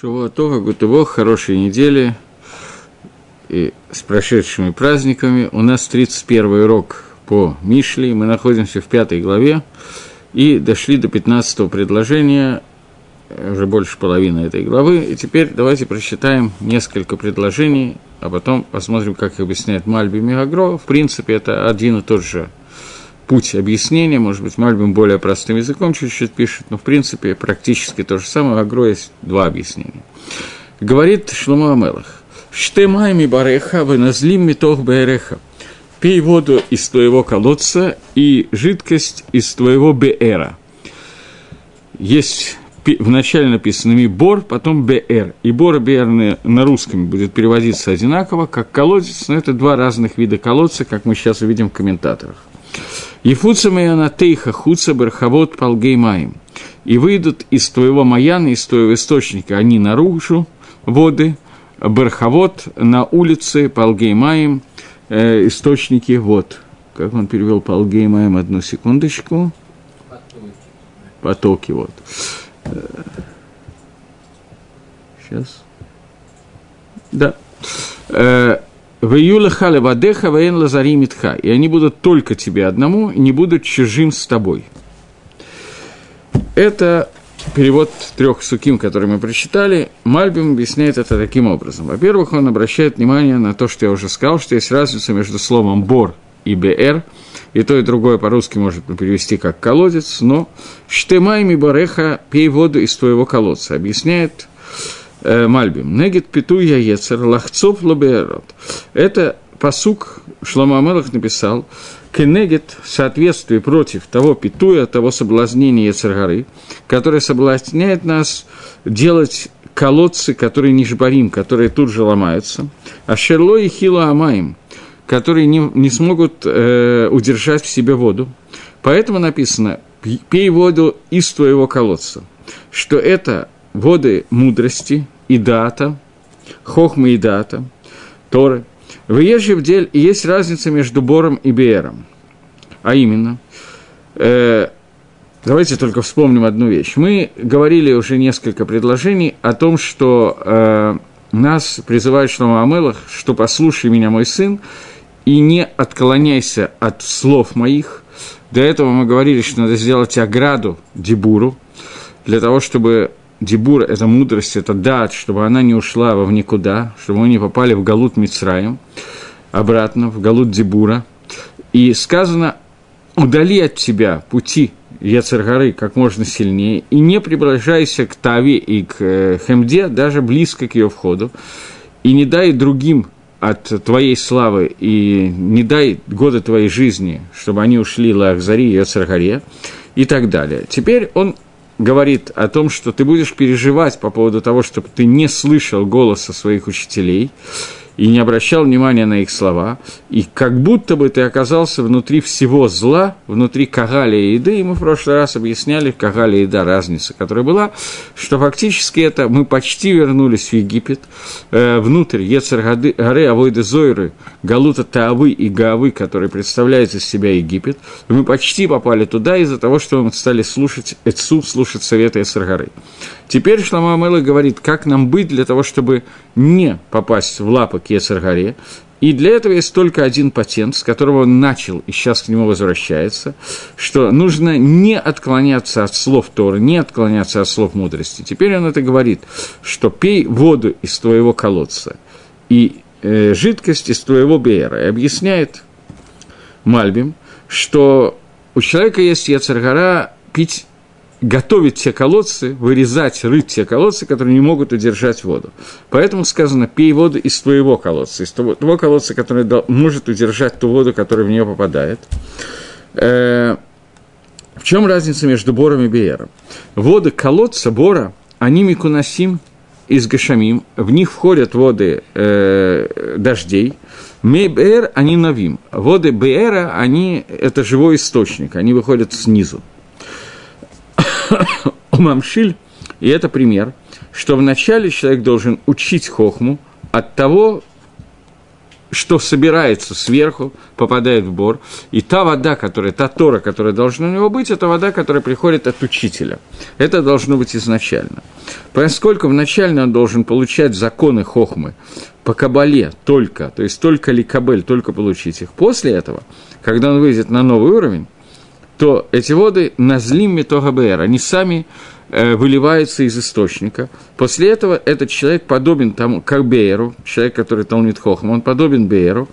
Шавуатова, Гутово, хорошей недели и с прошедшими праздниками. У нас 31 урок по Мишли, мы находимся в пятой главе и дошли до 15 предложения, уже больше половины этой главы. И теперь давайте прочитаем несколько предложений, а потом посмотрим, как объясняет Мальби Мегагро. В принципе, это один и тот же путь объяснения, может быть, Мальбим более простым языком чуть-чуть пишет, но, в принципе, практически то же самое, в Агро есть два объяснения. Говорит Шлома Амелах, «Штемайми бареха, выназлим метох береха». Пей воду из твоего колодца и жидкость из твоего беэра. Есть вначале написано «мибор», потом «бр». И «бор» и «бр» на русском будет переводиться одинаково, как колодец, но это два разных вида колодца, как мы сейчас увидим в комментаторах. Ефуца моя тейха хуца бархавод палгей маем. И выйдут из твоего маяна, из твоего источника, они наружу, воды, бархавод на улице палгей маем, э, источники вод. Как он перевел палгей маем, одну секундочку. Потоки, вот. Сейчас. Да. В июле хали вадеха ваен лазари митха. И они будут только тебе одному, не будут чужим с тобой. Это перевод трех суким, который мы прочитали. Мальбим объясняет это таким образом. Во-первых, он обращает внимание на то, что я уже сказал, что есть разница между словом «бор» и «бр», и то, и другое по-русски может перевести как «колодец», но «штемайми бореха» – «пей воду из твоего колодца», объясняет Мальбим. Негет питу я ецер лахцов лоберот. Это посук Шлома Амелах написал, Кенегет в соответствии против того питуя, того соблазнения Ецергары, которое соблазняет нас делать колодцы, которые не жбарим, которые тут же ломаются, а шерло и хило амаем, которые не, не смогут э, удержать в себе воду. Поэтому написано «пей воду из твоего колодца», что это воды мудрости, и дата, хохма и дата, Торы. В Ежи в дель есть разница между Бором и Беером. А именно, э, давайте только вспомним одну вещь. Мы говорили уже несколько предложений о том, что э, нас призывает Шлома Амелах, что «послушай меня, мой сын, и не отклоняйся от слов моих». До этого мы говорили, что надо сделать ограду Дебуру, для того, чтобы Дебур – это мудрость, это дат, чтобы она не ушла в никуда, чтобы мы не попали в Галут Мицраем, обратно в Галут Дебура. И сказано, удали от тебя пути Яцергары как можно сильнее, и не приближайся к Таве и к э, Хемде, даже близко к ее входу, и не дай другим от твоей славы, и не дай годы твоей жизни, чтобы они ушли Лахзари и Яцергаре, и так далее. Теперь он говорит о том, что ты будешь переживать по поводу того, чтобы ты не слышал голоса своих учителей, и не обращал внимания на их слова, и как будто бы ты оказался внутри всего зла, внутри Кагаля и Еды, и мы в прошлый раз объясняли Кагаля и Еда разница, которая была, что фактически это мы почти вернулись в Египет, э, внутрь Ецер-Гары, Авойды Зойры, Галута Таавы и Гаавы, которые представляют из себя Египет, мы почти попали туда из-за того, что мы стали слушать Эцу, слушать советы Ецер-Гары. Теперь Шлама Амела говорит, как нам быть для того, чтобы не попасть в лапы к Ецаргаре. И для этого есть только один патент, с которого он начал и сейчас к нему возвращается, что нужно не отклоняться от слов Торы, не отклоняться от слов мудрости. Теперь он это говорит, что пей воду из твоего колодца и э, жидкость из твоего беера. И объясняет Мальбим, что у человека есть Ецаргара пить готовить те колодцы, вырезать, рыть те колодцы, которые не могут удержать воду. Поэтому сказано, пей воду из твоего колодца, из того, того колодца, который может удержать ту воду, которая в нее попадает. Э, в чем разница между бором и беером? Воды колодца, бора, они микунасим из гашамим, в них входят воды э, дождей, Мейбер, они новим. Воды Беера, они, это живой источник, они выходят снизу. Мамшиль, и это пример, что вначале человек должен учить хохму от того, что собирается сверху, попадает в бор, и та вода, которая, та Тора, которая должна у него быть, это вода, которая приходит от учителя. Это должно быть изначально. Поскольку вначале он должен получать законы хохмы по кабале только, то есть только ли кабель, только получить их. После этого, когда он выйдет на новый уровень, то эти воды назлим метогабер, они сами Э, выливается из источника. После этого этот человек подобен тому, как Бейеру, человек, который Талмит Хохм, он подобен Бейеру,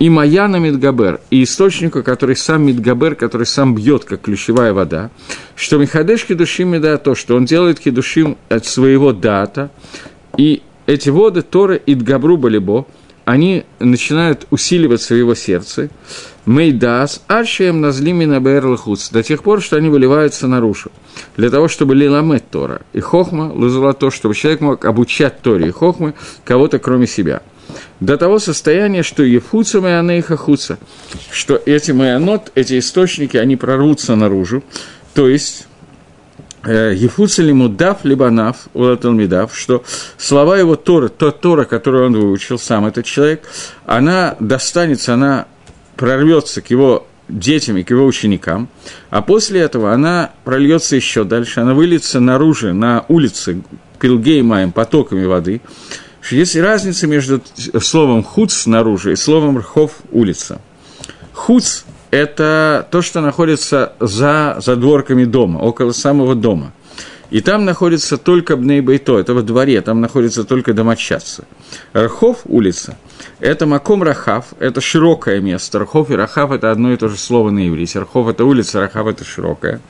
и Маяна Мидгабер, и источнику, который сам Мидгабер, который сам бьет, как ключевая вода, что Михадеш Кедушим Меда то, что он делает Кедушим от своего дата, и эти воды Торы и Дгабру Балибо, они начинают усиливаться в его сердце, Мейдас, Аршием Назлими на Бэрлахуц, до тех пор, что они выливаются наружу, для того, чтобы лиламет Тора. И Хохма лузала то, чтобы человек мог обучать Торе и Хохмы кого-то кроме себя. До того состояния, что Ефуца Майанейха Хуца, что эти Майанот, эти источники, они прорвутся наружу, то есть Ефуца лиму дав, либо нав, улаталмидав, что слова его Тора, то Тора, которую он выучил, сам этот человек, она достанется, она прорвется к его детям и к его ученикам, а после этого она прольется еще дальше, она выльется наружу, на улице, пилгей маем, потоками воды. Есть разница между словом хуц снаружи и словом рхов улица. Хуц – это то, что находится за задворками дома, около самого дома. И там находится только Бнейбайто, это во дворе, там находится только домочадцы. Рхов – улица – это Маком Рахав, это широкое место. Рахов и Рахав – это одно и то же слово на иврите. Рахов – это улица, Рахав – это широкая.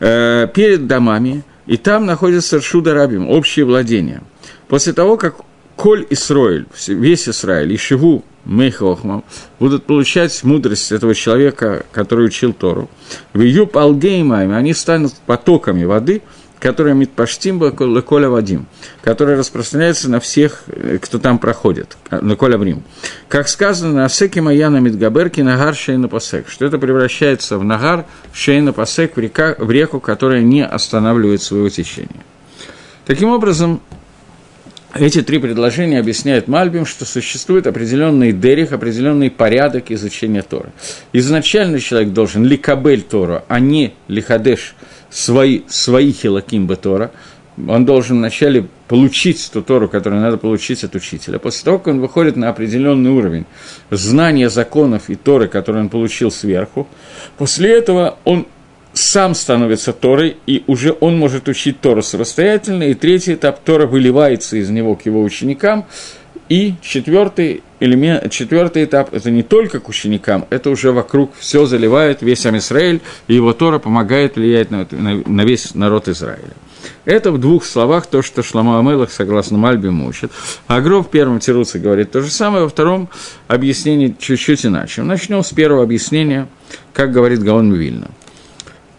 Э, перед домами, и там находится Шуда Рабим, общее владение. После того, как Коль Исроиль, весь Израиль, и Шиву Мейхохмам будут получать мудрость этого человека, который учил Тору, в Юб Алгеймайме они станут потоками воды – которая Митпаштимба Коля Вадим, которая распространяется на всех, э, кто там проходит, э, на Коля Врим. Как сказано, на Асеке Маяна Мидгаберки Нагар Шейна Пасек, что это превращается в Нагар Шейна Пасек, в, река, в реку, которая не останавливает своего течения. Таким образом, эти три предложения объясняют Мальбим, что существует определенный дерих, определенный порядок изучения Тора. Изначально человек должен ликабель Тору, а не лихадеш – свои, свои хилаким Тора, он должен вначале получить ту Тору, которую надо получить от учителя. После того, как он выходит на определенный уровень знания законов и Торы, которые он получил сверху, после этого он сам становится Торой, и уже он может учить Тору самостоятельно, и третий этап Тора выливается из него к его ученикам, и четвертый, элемент, четвертый этап – это не только к ученикам, это уже вокруг все заливает, весь Амисраэль, и его Тора помогает влиять на, на, на весь народ Израиля. Это в двух словах то, что Шламу Амелах, согласно Мальбе, учит. А Гров в первом Тируце говорит то же самое, во втором объяснении чуть-чуть иначе. Начнем с первого объяснения, как говорит Гаон Вильна.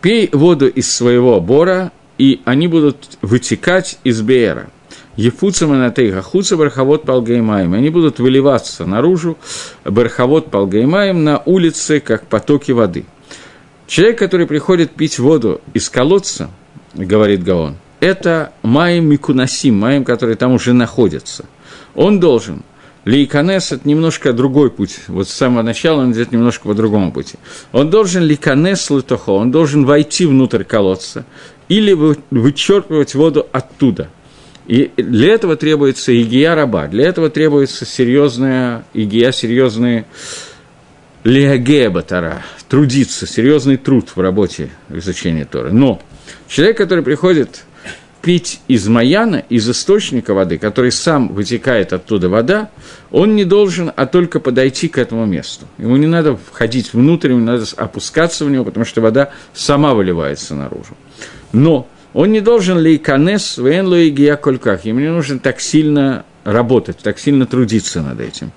«Пей воду из своего бора, и они будут вытекать из Беера. Ефуца Манатейха, Хуца Бархавод Палгаймаем. Они будут выливаться наружу, Бархавод Палгаймаем, на улице, как потоки воды. Человек, который приходит пить воду из колодца, говорит Гаон, это Маем Микунасим, Маем, который там уже находится. Он должен Лейканес – это немножко другой путь. Вот с самого начала он идет немножко по другому пути. Он должен лейканес литохо, он должен войти внутрь колодца или вычерпывать воду оттуда. И для этого требуется игия раба, для этого требуется серьезная игия, серьезные леогея батара, трудиться, серьезный труд в работе изучения Торы. Но человек, который приходит пить из маяна, из источника воды, который сам вытекает оттуда вода, он не должен, а только подойти к этому месту. Ему не надо входить внутрь, ему надо опускаться в него, потому что вода сама выливается наружу. Но он не должен лейканес вен лоигия кольках. Ему не нужно так сильно работать, так сильно трудиться над этим.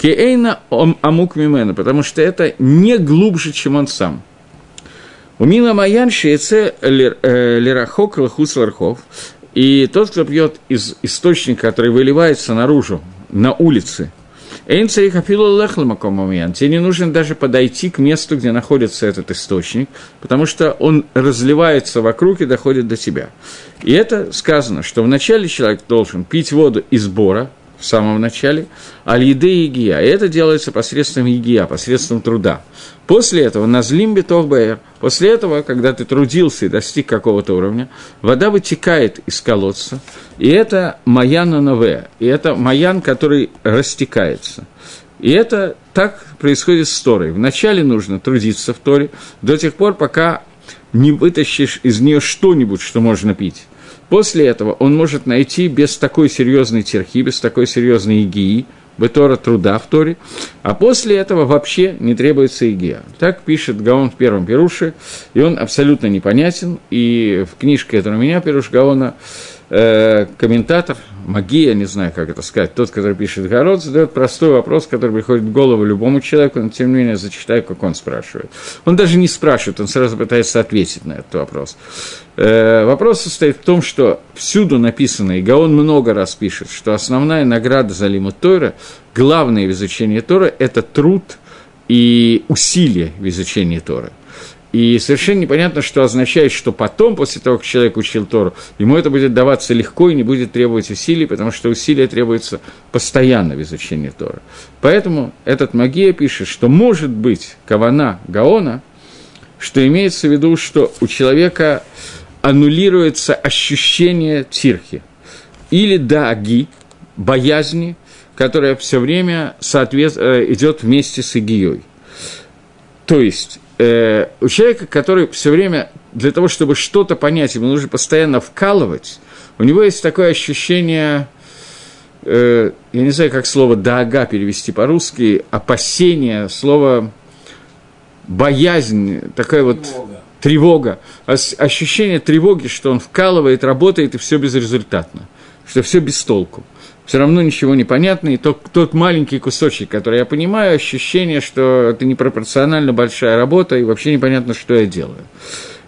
Кеэйна амук мимена, потому что это не глубже, чем он сам. У Мила Маян шееце э, лирахок лахус лархов. И тот, кто пьет из источника, который выливается наружу, на улице. Тебе не нужно даже подойти к месту, где находится этот источник, потому что он разливается вокруг и доходит до тебя. И это сказано, что вначале человек должен пить воду из бора, в самом начале, аль-еды и егия. И это делается посредством егия, посредством труда. После этого назлим битов бэйр. После этого, когда ты трудился и достиг какого-то уровня, вода вытекает из колодца, и это маяна нове, и это маян, который растекается. И это так происходит с Торой. Вначале нужно трудиться в Торе до тех пор, пока не вытащишь из нее что-нибудь, что можно пить. После этого он может найти без такой серьезной терхи, без такой серьезной игии, Бетора труда в Торе, а после этого вообще не требуется игия. Так пишет Гаон в первом Перуше, и он абсолютно непонятен, и в книжке, которая у меня, Перуш Гаона, э, комментатор, магия, не знаю, как это сказать, тот, который пишет Город, задает простой вопрос, который приходит в голову любому человеку, но тем не менее зачитаю, как он спрашивает. Он даже не спрашивает, он сразу пытается ответить на этот вопрос. Э, вопрос состоит в том, что всюду написано, и Гаон много раз пишет, что основная награда за Лиму Тора, главное в изучении Тора – это труд и усилие в изучении Тора. И совершенно непонятно, что означает, что потом, после того, как человек учил Тору, ему это будет даваться легко и не будет требовать усилий, потому что усилия требуются постоянно в изучении Тора. Поэтому этот Магия пишет, что может быть кавана Гаона, что имеется в виду, что у человека аннулируется ощущение тирхи или даги, боязни, которая все время соответ... Э, идет вместе с игией. То есть э, у человека, который все время для того, чтобы что-то понять, ему нужно постоянно вкалывать, у него есть такое ощущение, э, я не знаю, как слово «дага» перевести по-русски, опасение, слово боязнь, такая вот тревога, ощущение тревоги, что он вкалывает, работает, и все безрезультатно, что все без толку все равно ничего не понятно, и тот, тот маленький кусочек, который я понимаю, ощущение, что это непропорционально большая работа, и вообще непонятно, что я делаю.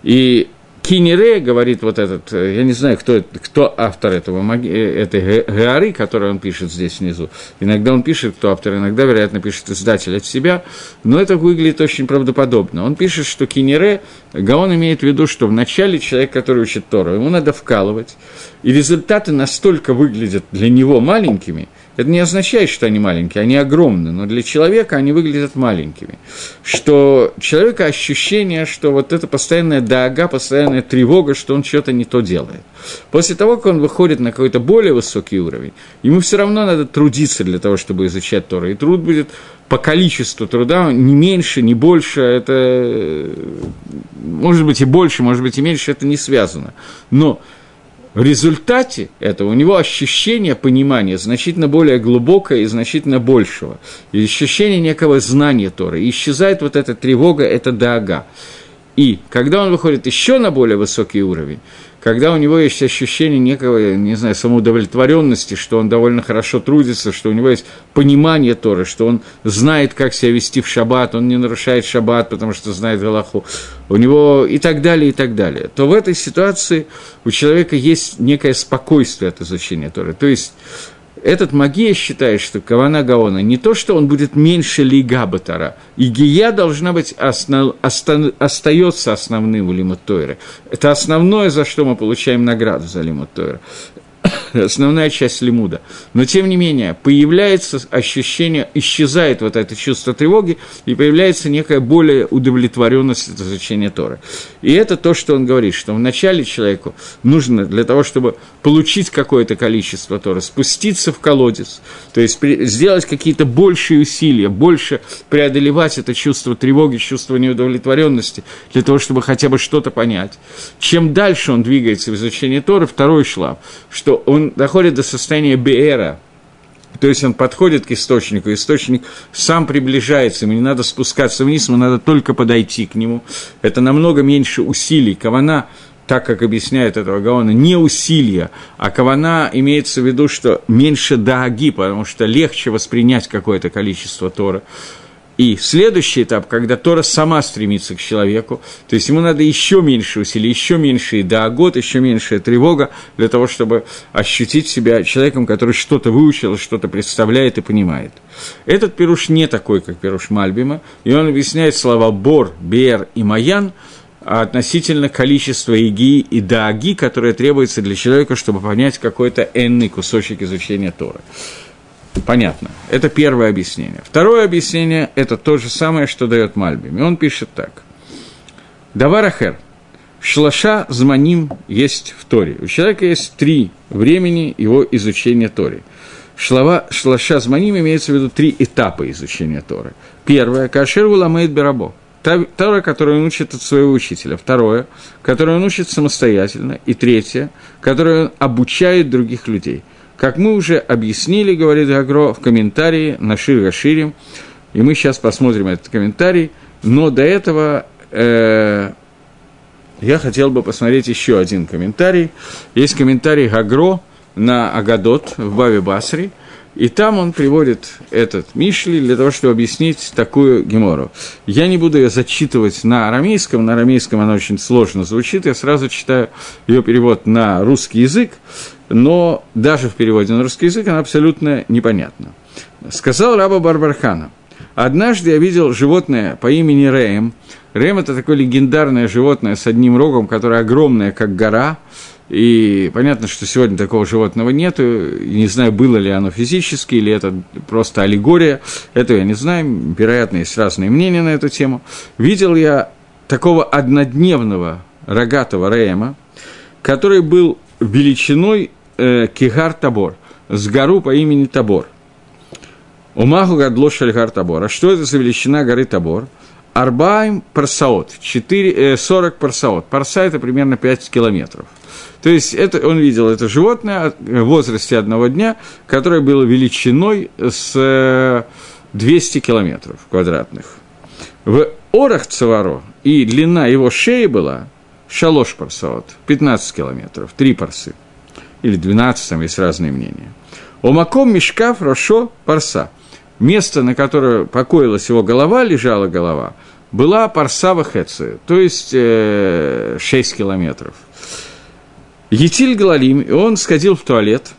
И Кинере, говорит вот этот, э, я не знаю, кто, кто автор этого, э, этой Геары, которую он пишет здесь внизу. Иногда он пишет, кто автор, иногда, вероятно, пишет издатель от себя, но это выглядит очень правдоподобно. Он пишет, что Кинере, Гаон имеет в виду, что вначале человек, который учит Тору, ему надо вкалывать, и результаты настолько выглядят для него маленькими – это не означает, что они маленькие, они огромны, но для человека они выглядят маленькими. Что человека ощущение, что вот это постоянная дага, постоянная тревога, что он что-то не то делает. После того, как он выходит на какой-то более высокий уровень, ему все равно надо трудиться для того, чтобы изучать Тору. И труд будет по количеству труда не меньше, не больше, это может быть и больше, может быть и меньше, это не связано. Но в результате этого у него ощущение понимания значительно более глубокое и значительно большего. И ощущение некого знания Торы. И исчезает вот эта тревога, это дага. И когда он выходит еще на более высокий уровень, когда у него есть ощущение некого, не знаю, самоудовлетворенности, что он довольно хорошо трудится, что у него есть понимание Торы, что он знает, как себя вести в шаббат, он не нарушает шаббат, потому что знает Галаху, у него и так далее, и так далее, то в этой ситуации у человека есть некое спокойствие от изучения Торы. То есть этот магия считает, что Кавана Гаона не то, что он будет меньше Лига Батара, и Гия должна быть основ, оста, остается основным в Лимут Тойры. Это основное, за что мы получаем награду за Лимут Тойры. Основная часть лимуда. Но, тем не менее, появляется ощущение, исчезает вот это чувство тревоги, и появляется некая более удовлетворенность от изучения Торы. И это то, что он говорит, что вначале человеку нужно для того, чтобы получить какое-то количество Торы, спуститься в колодец, то есть сделать какие-то большие усилия, больше преодолевать это чувство тревоги, чувство неудовлетворенности, для того, чтобы хотя бы что-то понять. Чем дальше он двигается в изучении Торы, второй шлам, что он доходит до состояния Беэра, то есть он подходит к источнику, источник сам приближается, ему не надо спускаться вниз, ему надо только подойти к нему. Это намного меньше усилий. Кавана, так как объясняет этого Гаона, не усилия, а кавана имеется в виду, что меньше дааги, потому что легче воспринять какое-то количество Тора. И следующий этап, когда Тора сама стремится к человеку, то есть ему надо еще меньше усилий, еще меньше год, еще меньшая тревога для того, чтобы ощутить себя человеком, который что-то выучил, что-то представляет и понимает. Этот пируш не такой, как пируш Мальбима, и он объясняет слова «бор», «бер» и «маян», относительно количества иги и дааги, которое требуется для человека, чтобы понять какой-то энный кусочек изучения Торы. Понятно. Это первое объяснение. Второе объяснение – это то же самое, что дает Мальбим. И он пишет так. Даварахер. Шлаша зманим есть в Торе. У человека есть три времени его изучения Тори. Шлава, шлаша зманим имеется в виду три этапа изучения Торы. Первое – кашер уламейт берабо. Тора, которую он учит от своего учителя. Второе, которое он учит самостоятельно. И третье, которое он обучает других людей. Как мы уже объяснили, говорит Гагро в комментарии на Шир Гаширим, и мы сейчас посмотрим этот комментарий, но до этого э, я хотел бы посмотреть еще один комментарий. Есть комментарий Гагро на Агадот в Баве Басри – и там он приводит этот Мишли для того, чтобы объяснить такую гемору. Я не буду ее зачитывать на арамейском, на арамейском она очень сложно звучит, я сразу читаю ее перевод на русский язык, но даже в переводе на русский язык она абсолютно непонятна. Сказал раба Барбархана, «Однажды я видел животное по имени Рэем. Рэем – это такое легендарное животное с одним рогом, которое огромное, как гора – и понятно, что сегодня такого животного нету. Не знаю, было ли оно физически, или это просто аллегория. Этого я не знаю. Вероятно, есть разные мнения на эту тему. Видел я такого однодневного рогатого Рейма, который был величиной э, Кигар Табор, с гору по имени Табор. Умаху гадло шальгар Табор. А что это за величина горы Табор? Арбаем парсаот, 4, 40 парсаот. Парса – это примерно 5 километров – то есть это, он видел это животное в возрасте одного дня, которое было величиной с 200 километров квадратных. В орах Цаваро и длина его шеи была шалош парсаот, 15 километров, 3 парсы. Или 12, там есть разные мнения. Омаком мешкав рошо парса. Место, на которое покоилась его голова, лежала голова, была парса вахеция, то есть э, 6 километров – Етиль Галалим, и он сходил в туалет.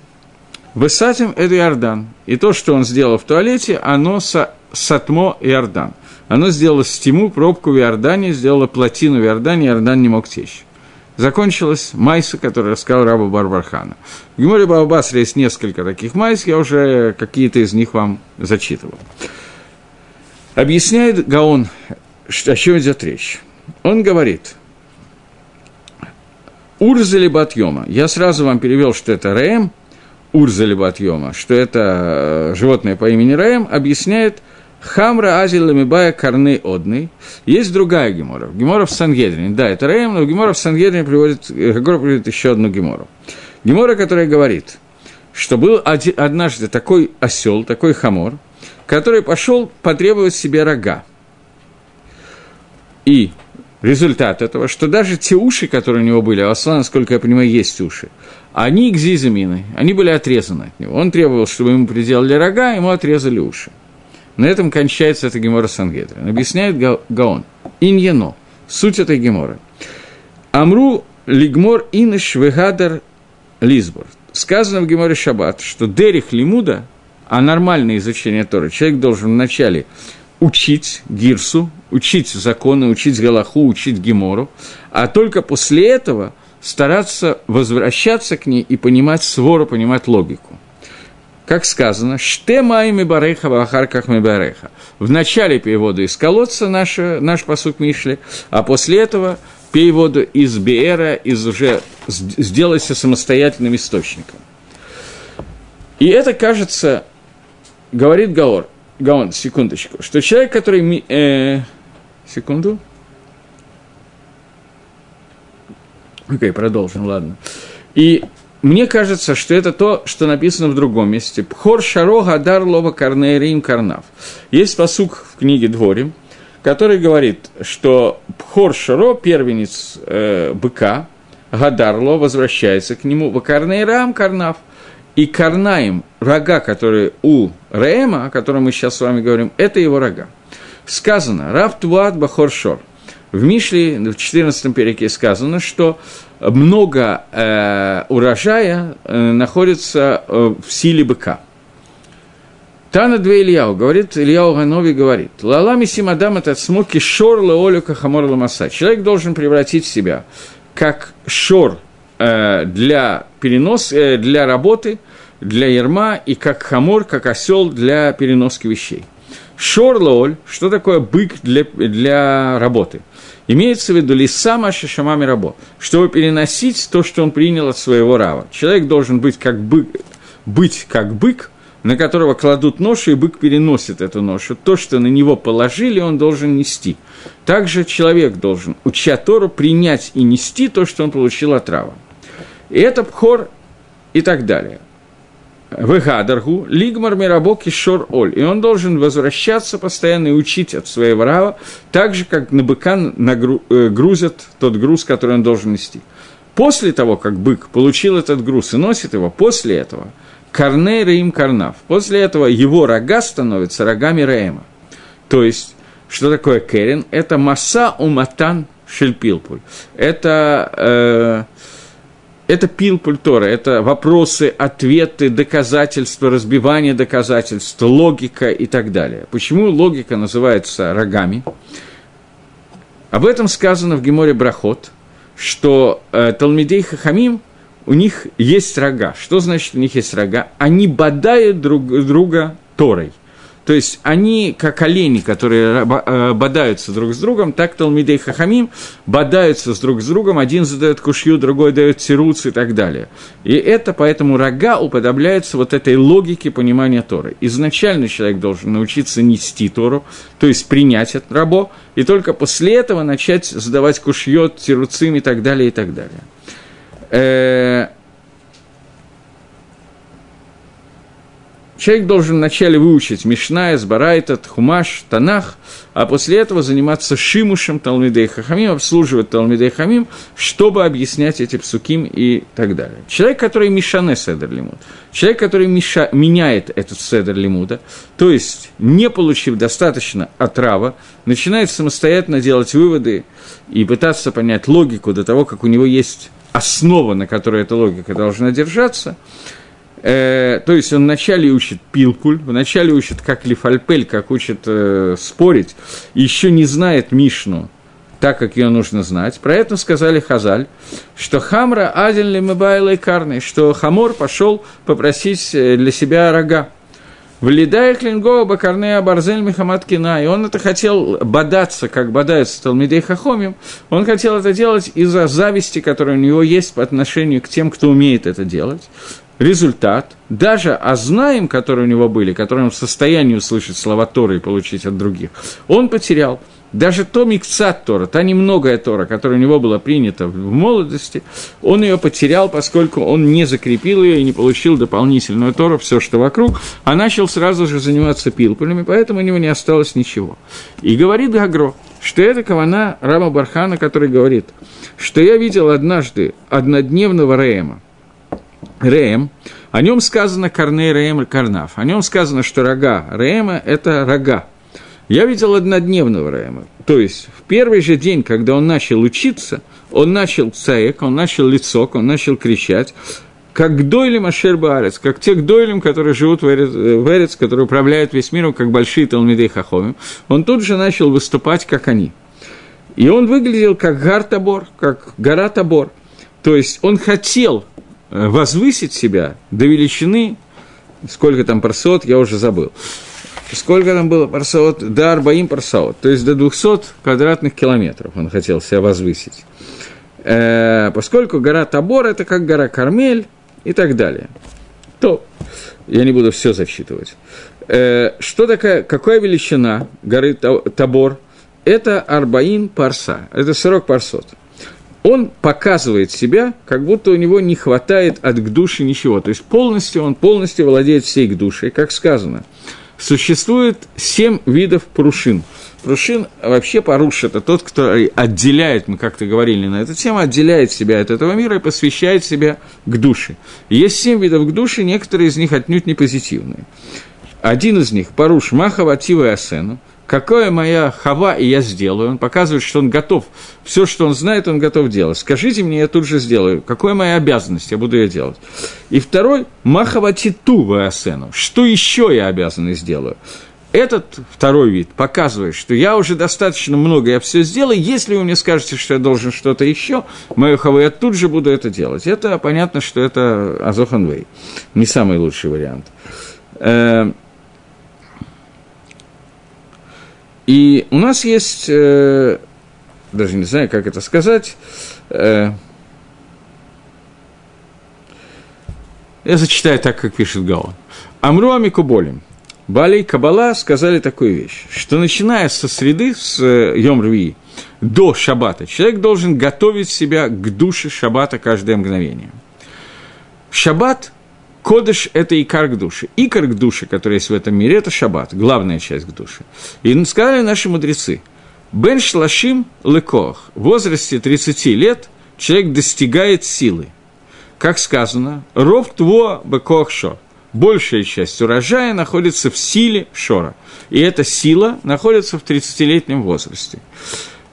Высатим – это Иордан. И то, что он сделал в туалете, оно са, сатмо Иордан. Оно сделало стиму, пробку в Иордане, сделало плотину в Иордане, Иордан не мог течь. Закончилась майса, которую рассказал рабу Барбархана. В Геморе Бабасре есть несколько таких майс, я уже какие-то из них вам зачитывал. Объясняет Гаон, о чем идет речь. Он говорит – Урзали Батьема. Я сразу вам перевел, что это Рэм, Урзали Батьема, что это э, животное по имени Рэм, объясняет Хамра Азил Ламибая Карны Одный. Есть другая гемора. Гемора в Сангедрине. Да, это Рэм, но гемора в Сангедрине приводит, приводит еще одну гемору. Гемора, которая говорит, что был однажды такой осел, такой хамор, который пошел потребовать себе рога. И результат этого, что даже те уши, которые у него были, а у осла, насколько я понимаю, есть уши, они гзизамины, они были отрезаны от него. Он требовал, чтобы ему приделали рога, ему отрезали уши. На этом кончается эта гемора Сангедрин. Объясняет Гаон. Иньяно. Суть этой геморы. Амру лигмор иныш вегадар лизбор. Сказано в геморе Шаббат, что дерих лимуда, а нормальное изучение Торы, человек должен вначале учить гирсу, учить законы, учить галаху, учить гемору, а только после этого стараться возвращаться к ней и понимать свору, понимать логику. Как сказано, «Ште майми бареха вахарках ми бареха». В начале пей воду из колодца, наш, наш посук Мишли, а после этого пей воду из Биэра, из уже сделайся самостоятельным источником. И это, кажется, говорит Гаор, Гаон, секундочку, что человек, который... Э, секунду. Окей, okay, продолжим, ладно. И мне кажется, что это то, что написано в другом месте. Пхор шаро гадар лова карнерим карнав. Есть посук в книге Дворим, который говорит, что Пхор шаро, первенец э, быка, гадарло, возвращается к нему, вакарнейрам карнав – и Карнаим, рога, которые у Рема, о котором мы сейчас с вами говорим, это его рога. Сказано, Рав Туат Бахоршор. В Мишле, в 14 переке сказано, что много э, урожая э, находится э, в силе быка. Тана две Ильяу, говорит, Ильяу Ганови говорит, Лалами Симадам это смоки шор леолю кахамор ламаса. Человек должен превратить себя как шор Э, для перенос, э, для работы, для ерма и как хамор, как осел для переноски вещей. Шорлооль, что такое бык для, для работы? Имеется в виду лисама шишамами рабо, чтобы переносить то, что он принял от своего рава. Человек должен быть как бык, быть как бык, на которого кладут ношу, и бык переносит эту ношу. То, что на него положили, он должен нести. Также человек должен, уча Тору, принять и нести то, что он получил от рава. И это пхор и так далее. Вегадаргу, лигмар мирабок и шор оль. И он должен возвращаться постоянно и учить от своего рава, так же, как на быка э, грузят тот груз, который он должен нести. После того, как бык получил этот груз и носит его, после этого – Карней Раим Карнав. После этого его рога становятся рогами Раэма. То есть, что такое Керен? Это Маса Уматан Шельпилпуль. Это, э, это пилпуль Тора, это вопросы, ответы, доказательства, разбивание доказательств, логика и так далее. Почему логика называется рогами? Об этом сказано в Геморе Брахот, что э, Талмидей Хахамим – у них есть рога. Что значит у них есть рога? Они бодают друг друга Торой. То есть они, как олени, которые э, бодаются друг с другом, так Талмидей Хахамим бодаются с друг с другом, один задает кушью, другой дает тируц и так далее. И это поэтому рога уподобляются вот этой логике понимания Торы. Изначально человек должен научиться нести Тору, то есть принять от рабо, и только после этого начать задавать кушьет, тируцим и так далее, и так далее. Человек должен вначале выучить Мишная, Сбарайтат, Хумаш, Танах, а после этого заниматься Шимушем Талмидей Хахамим, обслуживать Талмидей Хамим, чтобы объяснять эти псуким и так далее. Человек, который Мишане Седер Лимуд, человек, который миша, меняет этот Седер Лимуда, то есть, не получив достаточно отрава, начинает самостоятельно делать выводы и пытаться понять логику до того, как у него есть основа, на которой эта логика должна держаться. Э, то есть он вначале учит пилкуль, вначале учит как лифальпель, как учит э, спорить, еще не знает Мишну, так, как ее нужно знать. Про это сказали Хазаль, что Хамра Адин Лемебайла и Карный, что Хамор пошел попросить э, для себя рога. Влидая Клингова Бакарнея Барзель Мехамад Кина, и он это хотел бодаться, как бодаются Талмидей Хахомим, он хотел это делать из-за зависти, которая у него есть по отношению к тем, кто умеет это делать. Результат, даже ознаем, которые у него были, которые он в состоянии услышать слова Торы и получить от других, он потерял – даже то миксат Тора, та немногое Тора, которая у него была принята в молодости, он ее потерял, поскольку он не закрепил ее и не получил дополнительную Тору, все, что вокруг, а начал сразу же заниматься пилпулями, поэтому у него не осталось ничего. И говорит Гагро, что это кавана Рама Бархана, который говорит, что я видел однажды однодневного Реема. Реем, о нем сказано Корней Реем и Карнав, о нем сказано, что рога Реема – это рога, я видел однодневного Раема. То есть, в первый же день, когда он начал учиться, он начал цаек, он начал лицок, он начал кричать, как дойлем Ашер Баарец, как те дойлем, которые живут в Эрец, которые управляют весь миром, как большие Талмидей Хахомим, он тут же начал выступать, как они. И он выглядел как гар Табор, как гора Табор. То есть он хотел возвысить себя до величины, сколько там парсот, я уже забыл. Сколько там было парсаот? До Арбаим парсаот, то есть до 200 квадратных километров он хотел себя возвысить. Э, поскольку гора Табор – это как гора Кармель и так далее. То я не буду все зачитывать. Э, что такая, какая величина горы Табор? Это Арбаим парса, это 40 парсот он показывает себя, как будто у него не хватает от к душе ничего. То есть полностью он полностью владеет всей к душе, как сказано. Существует семь видов прушин. Прушин, вообще поруш, это тот, кто отделяет, мы как-то говорили на эту тему, отделяет себя от этого мира и посвящает себя к душе. есть семь видов к душе, некоторые из них отнюдь не позитивные. Один из них – Паруш Махава Тива и Асену – какое моя хава, и я сделаю. Он показывает, что он готов. Все, что он знает, он готов делать. Скажите мне, я тут же сделаю. Какая моя обязанность, я буду ее делать. И второй, махава титу ваасену. Что еще я обязан и сделаю? этот второй вид показывает, что я уже достаточно много, я все сделал, если вы мне скажете, что я должен что-то еще, мою хаву, я тут же буду это делать. Это понятно, что это Азоханвей, не самый лучший вариант. Э, и у нас есть, э, даже не знаю, как это сказать, э, я зачитаю так, как пишет Гаон. Амру Амикуболим – Бали и Кабала сказали такую вещь, что начиная со среды, с э, Йом до Шабата, человек должен готовить себя к душе Шабата каждое мгновение. Шаббат, Кодыш – это икар к душе. Икар к душе, который есть в этом мире, это шаббат, главная часть к душе. И сказали наши мудрецы, Бен Шлашим Лекох, в возрасте 30 лет человек достигает силы. Как сказано, Ров Тво Бекох Шо – большая часть урожая находится в силе Шора. И эта сила находится в 30-летнем возрасте.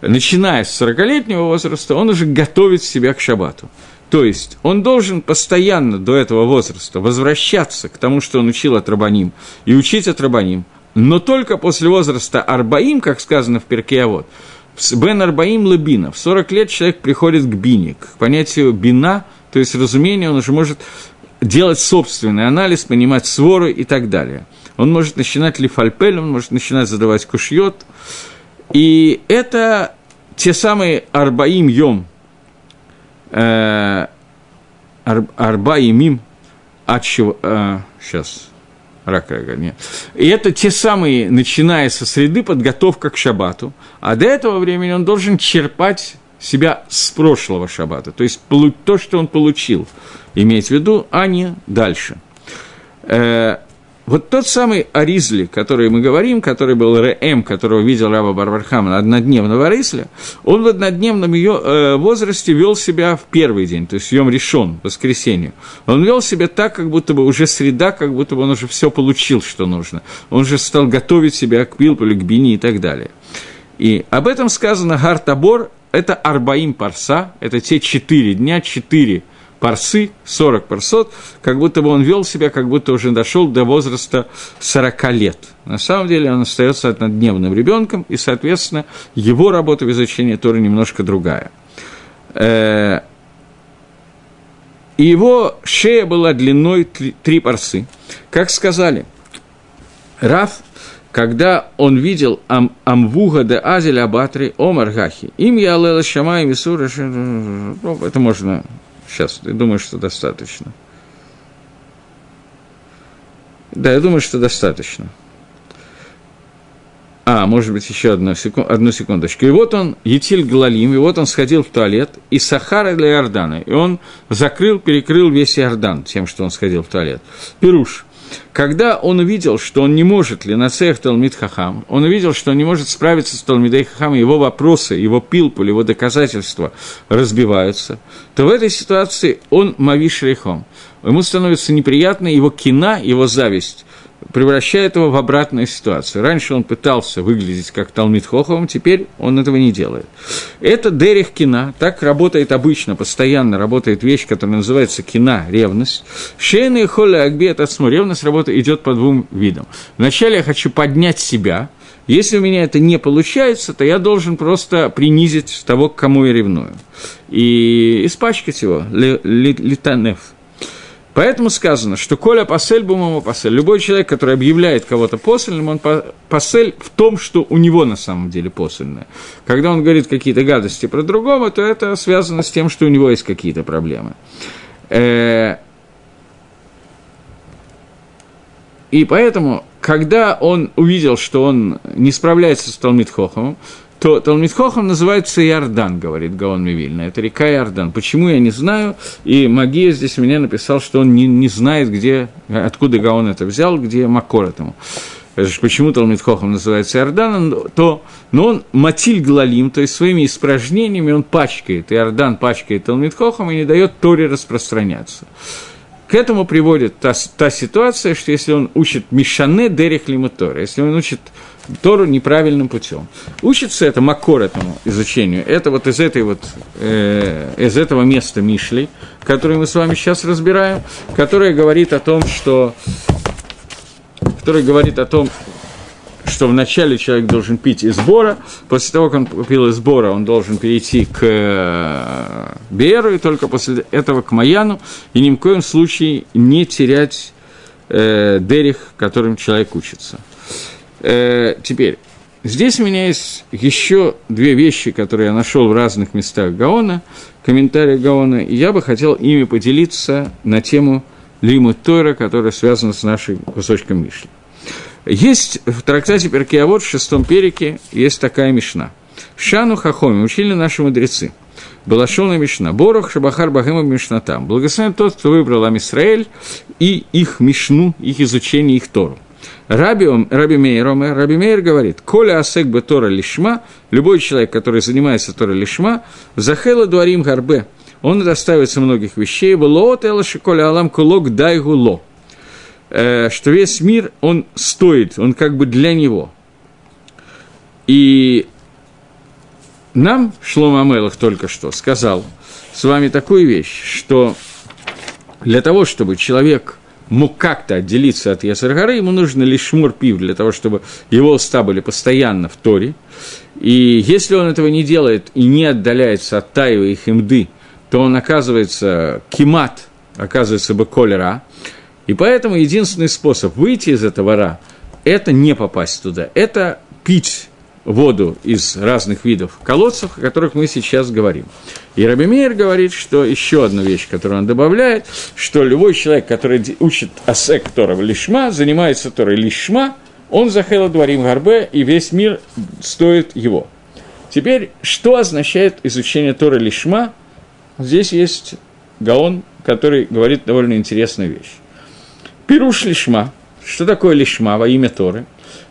Начиная с 40-летнего возраста, он уже готовит себя к шабату. То есть он должен постоянно до этого возраста возвращаться к тому, что он учил от Рабаним, и учить от Рабаним, но только после возраста Арбаим, как сказано в Перкеавод, Бен Арбаим Лебина, в 40 лет человек приходит к бине, к понятию бина, то есть разумение, он уже может делать собственный анализ, понимать своры и так далее. Он может начинать лифальпель, он может начинать задавать кушьет. И это те самые арбаим йом, э, арбаим им, от чего, э, сейчас, рака, нет. И это те самые, начиная со среды, подготовка к шабату, а до этого времени он должен черпать себя с прошлого шаббата, то есть то, что он получил, иметь в виду, а не дальше. Э, вот тот самый Аризли, который мы говорим, который был Рэм, которого видел Раба Барбархама однодневного Аризля, он в однодневном ее, э, возрасте вел себя в первый день, то есть Йом решен, воскресенье. Он вел себя так, как будто бы уже среда, как будто бы он уже все получил, что нужно. Он же стал готовить себя к Пилпулю, к Бини и так далее. И об этом сказано Гартабор это Арбаим парса, это те четыре дня, четыре парсы, 40 парсот, как будто бы он вел себя, как будто уже дошел до возраста 40 лет. На самом деле он остается однодневным ребенком, и, соответственно, его работа в изучении Торы немножко другая. Э, и его шея была длиной три парсы. Как сказали, Раф когда он видел ам, Амвуга де Азель Абатри Омар Гахи, им я Алела Шама Мисура, ну, это можно сейчас, я думаю, что достаточно. Да, я думаю, что достаточно. А, может быть, еще одну, секунд, одну секундочку. И вот он, Етиль Галалим, и вот он сходил в туалет из Сахара для Иордана, и он закрыл, перекрыл весь Иордан тем, что он сходил в туалет. Пируш – когда он увидел, что он не может ли нацех Талмит Хахам, он увидел, что он не может справиться с Талмидей Хахам, его вопросы, его пилпуль, его доказательства разбиваются, то в этой ситуации он мавиш рейхом. Ему становится неприятно его кина, его зависть превращает его в обратную ситуацию. Раньше он пытался выглядеть как Талмит Хоховым, теперь он этого не делает. Это Дерих Кина, так работает обычно, постоянно работает вещь, которая называется кина, ревность. Шейна и Холля Акби, это ревность работа идет по двум видам. Вначале я хочу поднять себя, если у меня это не получается, то я должен просто принизить того, к кому я ревную. И испачкать его, литанев. Ли, Поэтому сказано, что Коля пасель бумама пасель. Любой человек, который объявляет кого-то посольным, он пасель в том, что у него на самом деле посольное. Когда он говорит какие-то гадости про другого, то это связано с тем, что у него есть какие-то проблемы. Э, и поэтому, когда он увидел, что он не справляется с Талмит Хохомом, то Талмитхохам называется Иордан, говорит Гаон Мивильна. Это река Иордан. Почему, я не знаю. И Магия здесь мне написал, что он не, не знает, где, откуда Гаон это взял, где Макор этому. Почему Талмитхохам называется Иорданом, то, но он Матиль Глалим, то есть своими испражнениями он пачкает, Иордан пачкает Талмитхохам и не дает Торе распространяться. К этому приводит та, та ситуация, что если он учит Мишане Дерих Лимутора, если он учит Тору неправильным путем. Учится это Макор этому изучению. Это вот из, этой вот, э, из этого места Мишли, который мы с вами сейчас разбираем, которое говорит о том, что... Который говорит о том, что вначале человек должен пить из бора, после того, как он пил из бора, он должен перейти к э, Беру, и только после этого к Маяну, и ни в коем случае не терять э, Дерих, которым человек учится. Э, теперь, здесь у меня есть еще две вещи, которые я нашел в разных местах Гаона, комментариях Гаона, и я бы хотел ими поделиться на тему Лиму Тойра, которая связана с нашим кусочком Мишли. Есть в трактате Перкиавод в шестом перике есть такая мишна. Шану Хахоми, учили наши мудрецы. Балашона Мишна, Борох Шабахар Бахема Мишна там. Благословен тот, кто выбрал Амисраэль и их Мишну, их изучение, их Тору. Раби, Раби Мейер, Раби Мейер говорит, «Коля асек бы Тора лишма, любой человек, который занимается Тора лишма, захела дуарим гарбе, он доставится многих вещей, было от элаши коля алам кулок дай э, что весь мир, он стоит, он как бы для него. И нам Шлома Амелах только что сказал с вами такую вещь, что для того, чтобы человек мог как-то отделиться от Ясаргары, ему нужно лишь шмур пив для того, чтобы его уста были постоянно в Торе. И если он этого не делает и не отдаляется от Таева и Химды, то он оказывается кимат, оказывается бы колера. И поэтому единственный способ выйти из этого ра – это не попасть туда, это пить воду из разных видов колодцев, о которых мы сейчас говорим. И Раби Мейер говорит, что еще одна вещь, которую он добавляет, что любой человек, который учит асек Тора лишма, занимается Торой лишма, он захела дворим гарбе, и весь мир стоит его. Теперь, что означает изучение Торы лишма? Здесь есть Гаон, который говорит довольно интересную вещь. Пируш лишма. Что такое лишма во имя Торы?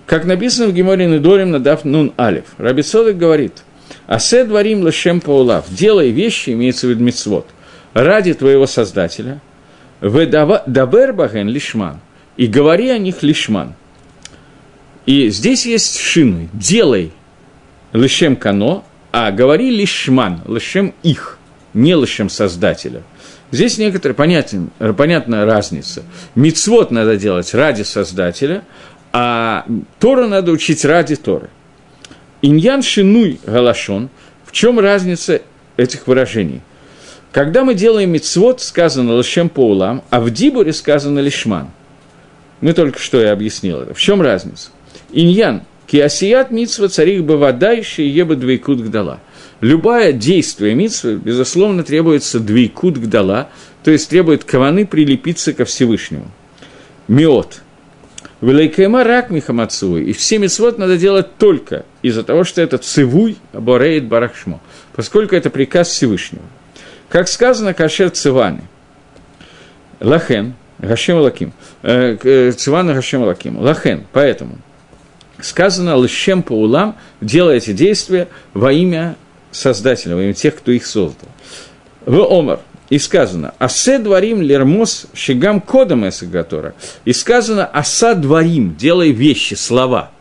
Как написано в Геморе Недорим надав нун алев. Раби Содек говорит, «Асе дворим лашем паулав» – «Делай вещи», имеется в виду митцвот, «ради твоего Создателя, дабер баген лишман» – «и говори о них лишман». И здесь есть шины «делай лишем кано», а говори лишман, лишем их, не лишем Создателя. Здесь некоторая понятен, понятная разница. Мицвод надо делать ради Создателя, а Тору надо учить ради Торы. Иньян шинуй галашон. В чем разница этих выражений? Когда мы делаем мицвод, сказано лишем поулам, а в дибуре сказано лишман. Мы только что я объяснил это. В чем разница? Иньян, киасият мицва царих бы вода еще ебы двойкут гдала. Любое действие мицвы, безусловно, требуется двойкут гдала, то есть требует каваны прилепиться ко Всевышнему. Миот – Велайкайма рак михамацуй. И все мецвод надо делать только из-за того, что это цивуй бореет барахшмо, поскольку это приказ Всевышнего. Как сказано, кашер цивани. Лахен, Гашем Лаким. Э, э, цивана Гашем Лаким. Лахен, поэтому. Сказано, лщем по улам, делая эти действия во имя Создателя, во имя тех, кто их создал. В Омар, и сказано «Асе дворим лермос шигам кодом эсагатора». И сказано «Аса дворим» – «делай вещи, слова».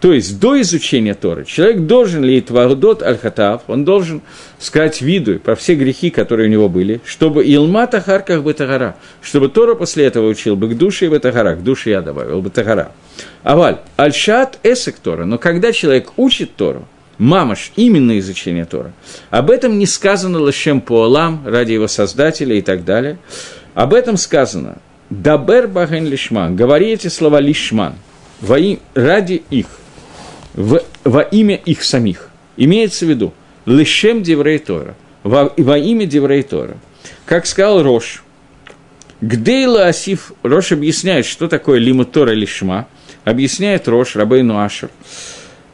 То есть до изучения Торы человек должен ли твардот аль-хатав, он должен сказать виду про все грехи, которые у него были, чтобы Илмата Харках Бетагара, чтобы Тора после этого учил бы к душе и Бетагара, к душе я добавил Бетагара. Аваль, аль-шат эсек Тора, но когда человек учит Тору, мамаш, именно изучение Тора. Об этом не сказано лошем поалам, ради его создателя и так далее. Об этом сказано «Дабер баген лишман», говори эти слова лишман, во и, ради их, в, во имя их самих. Имеется в виду лишем деврей Тора, во, во имя деврей Тора. Как сказал Рош, Гдейла Асиф, Рош объясняет, что такое лимут Тора лишма, объясняет Рош, Рабейну Ашер,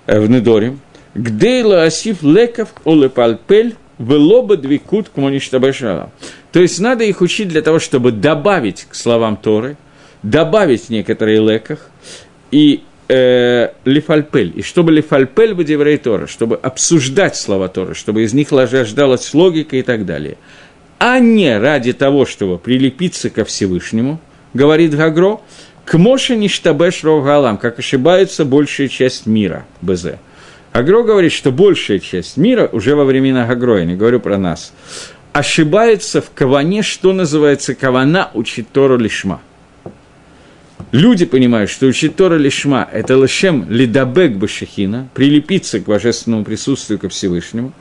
э, в Недоре, Гдейла асиф леков олепальпель велоба двикут к моништабашала. То есть надо их учить для того, чтобы добавить к словам Торы, добавить некоторые леках и э, лифальпель. И чтобы лифальпель бы деврей Тора, чтобы обсуждать слова Торы, чтобы из них рождалась логика и так далее. А не ради того, чтобы прилепиться ко Всевышнему, говорит Гагро, к Моше Ништабеш Галам, как ошибается большая часть мира, БЗ. Агро говорит, что большая часть мира, уже во времена Агро, я не говорю про нас, ошибается в каване, что называется кавана учить Тору лишма. Люди понимают, что учить Тора лишма – это лишем лидабек башахина, прилепиться к божественному присутствию, ко Всевышнему.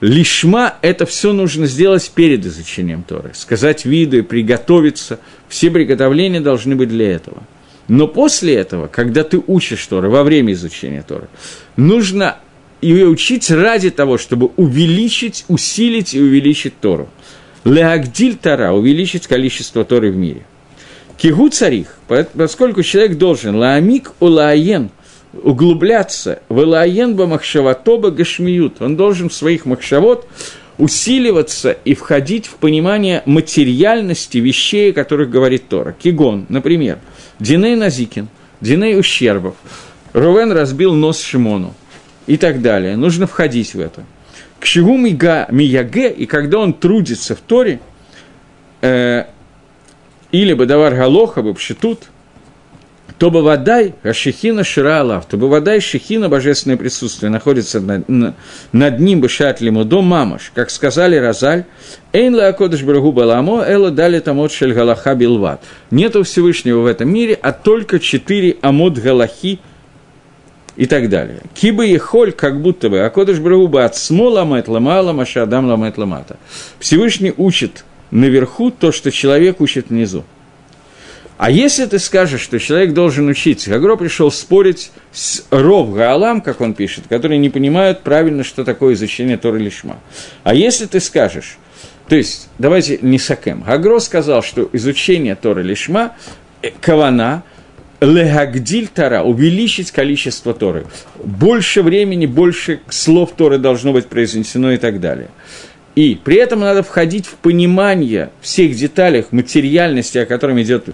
Лишма – это все нужно сделать перед изучением Торы. Сказать виду и приготовиться. Все приготовления должны быть для этого. Но после этого, когда ты учишь Торы, во время изучения Торы, нужно ее учить ради того, чтобы увеличить, усилить и увеличить Тору. Леагдиль Тора – увеличить количество Торы в мире – Кигу царих, поскольку человек должен лаамик улаен углубляться в лаен ба махшаватоба гашмиют, он должен в своих махшавот усиливаться и входить в понимание материальности вещей, о которых говорит Тора. Кигон, например, Диней Назикин, Диней Ущербов, Рувен разбил нос Шимону и так далее. Нужно входить в это. К Шигу Мияге, и когда он трудится в Торе, э, или бы давар галоха бы пшитут, то бы водай, а шехина шира алав, то бы водай шехина, божественное присутствие, находится над, над ним шатлиму до мамаш, как сказали Розаль, эйн ла акодыш брагу баламо, эла дали тамот шель галаха билват. Нету Всевышнего в этом мире, а только четыре амод галахи и так далее. Киба и холь, как будто бы, акодыш брагу бы от смола ламет ламала, маша адам ламет ламата. Всевышний учит наверху то, что человек учит внизу. А если ты скажешь, что человек должен учиться, Гагро пришел спорить с Ров Гаалам, как он пишет, которые не понимают правильно, что такое изучение Торы Лишма. А если ты скажешь, то есть, давайте не Сакем, Гагро сказал, что изучение Торы Лишма, э, Кавана, Легагдиль Тора, увеличить количество Торы. Больше времени, больше слов Торы должно быть произнесено и так далее. И при этом надо входить в понимание всех деталей материальности, о котором идет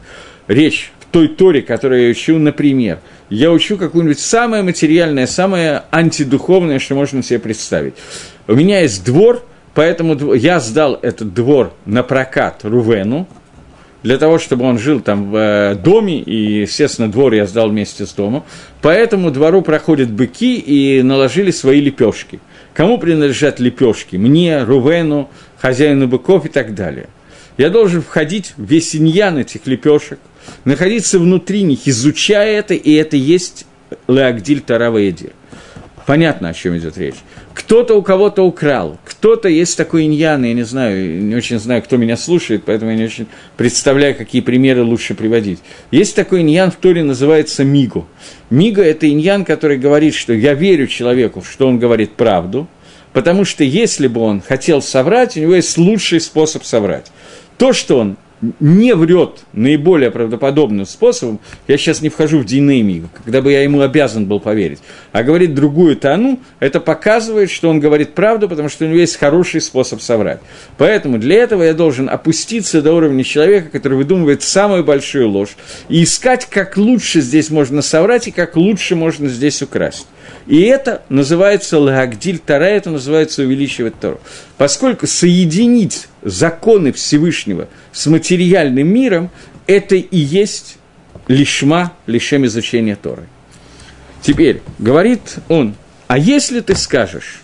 речь в той Торе, которую я учу, например. Я учу какую-нибудь самое материальное, самое антидуховное, что можно себе представить. У меня есть двор, поэтому я сдал этот двор на прокат Рувену, для того, чтобы он жил там в э, доме, и, естественно, двор я сдал вместе с домом. По этому двору проходят быки и наложили свои лепешки – Кому принадлежат лепешки? Мне, Рувену, хозяину быков и так далее. Я должен входить в весь иньян этих лепешек, находиться внутри них, изучая это, и это есть Леагдиль Таравейдир. Понятно, о чем идет речь. Кто-то у кого-то украл, кто-то есть такой иньян, я не знаю, не очень знаю, кто меня слушает, поэтому я не очень представляю, какие примеры лучше приводить. Есть такой иньян в Торе, называется Мигу. Мига – это иньян, который говорит, что я верю человеку, что он говорит правду, потому что если бы он хотел соврать, у него есть лучший способ соврать. То, что он не врет наиболее правдоподобным способом, я сейчас не вхожу в динамику, когда бы я ему обязан был поверить, а говорит другую тону, это показывает, что он говорит правду, потому что у него есть хороший способ соврать. Поэтому для этого я должен опуститься до уровня человека, который выдумывает самую большую ложь, и искать, как лучше здесь можно соврать и как лучше можно здесь украсть. И это называется лагдиль Тара, это называется увеличивать Тору. Поскольку соединить законы Всевышнего с материальным миром, это и есть лишма, лишем изучения Торы. Теперь, говорит он, а если ты скажешь,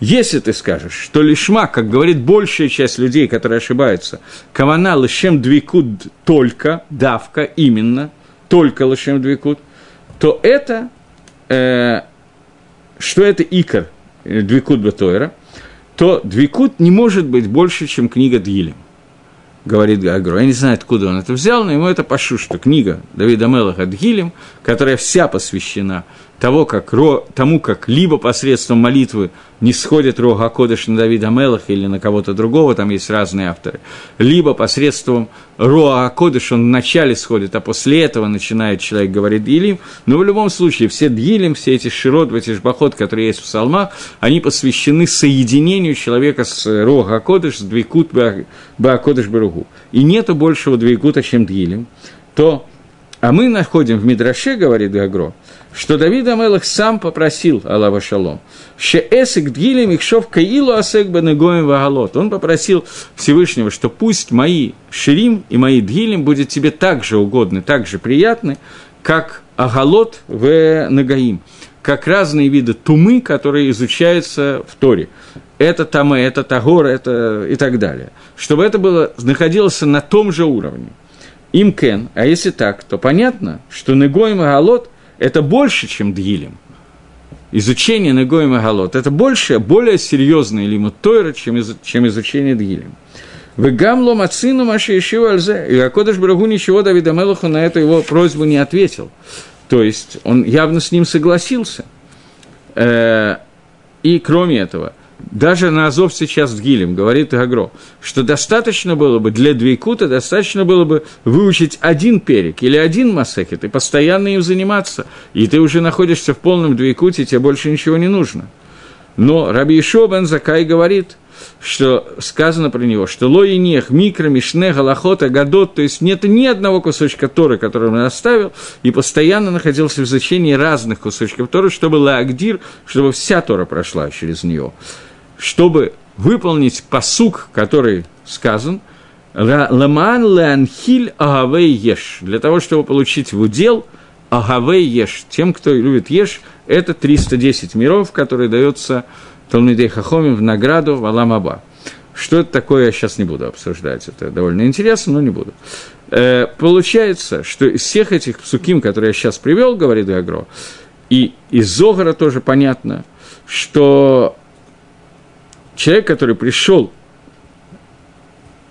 если ты скажешь, что лишма, как говорит большая часть людей, которые ошибаются, кавана лишем двикуд только, давка именно, только лишем двикуд, то это, э, что это икор, э, двикуд батойра – то Двикут не может быть больше, чем книга Дгилем, говорит Гагро. Я не знаю, откуда он это взял, но ему это пошу, что книга Давида Мелаха Дгилем, которая вся посвящена того, как, тому, как либо посредством молитвы не сходит Рога Кодыш на Давида Мелаха или на кого-то другого, там есть разные авторы, либо посредством Роа Кодыш он вначале сходит, а после этого начинает человек говорить Дилим, но в любом случае все Дилим, все эти широт, эти жбахот, которые есть в псалмах, они посвящены соединению человека с Роа Кодыш, с Двикут Баакодыш Баругу. И нету большего Двикута, чем Дилим, то а мы находим в Мидраше, говорит Гагро, что Давид Амелах сам попросил Аллаха Шалом, что эсик дгилем их шов каилу асек бенегоем вагалот. Он попросил Всевышнего, что пусть мои ширим и мои дгилем будет тебе так же угодны, так же приятны, как агалот в нагаим, как разные виды тумы, которые изучаются в Торе. Это тамы, это тагор, это и так далее. Чтобы это было, находилось на том же уровне. Им кен, а если так, то понятно, что Негоим и Галот – это больше, чем Дгилем. Изучение Негоим и Галот – это больше, более серьезный лимут Тойра, чем, из, чем изучение Дгилем. Вы гамло мацину маши ишива альзе. И Акодыш Брагу ничего Давида Мелаху на эту его просьбу не ответил. То есть он явно с ним согласился. Э, и кроме этого – даже на Азов сейчас с Гилем, говорит Гагро, что достаточно было бы для Двейкута, достаточно было бы выучить один перек или один масекет и постоянно им заниматься, и ты уже находишься в полном Двейкуте, тебе больше ничего не нужно. Но Раби Ишо бен Закай говорит, что сказано про него, что лои нех, микро, мишне, галахота, гадот, то есть нет ни одного кусочка Торы, который он оставил, и постоянно находился в изучении разных кусочков Торы, чтобы лаагдир, чтобы вся Тора прошла через него чтобы выполнить посук, который сказан, Ламан леанхиль агавей еш. Для того, чтобы получить в удел агавей еш. Тем, кто любит еш, это 310 миров, которые дается Талмидей Хахомим в награду в Аламаба. Что это такое, я сейчас не буду обсуждать. Это довольно интересно, но не буду. Э, получается, что из всех этих псуким, которые я сейчас привел, говорит Гагро, и из Зогара тоже понятно, что человек, который пришел,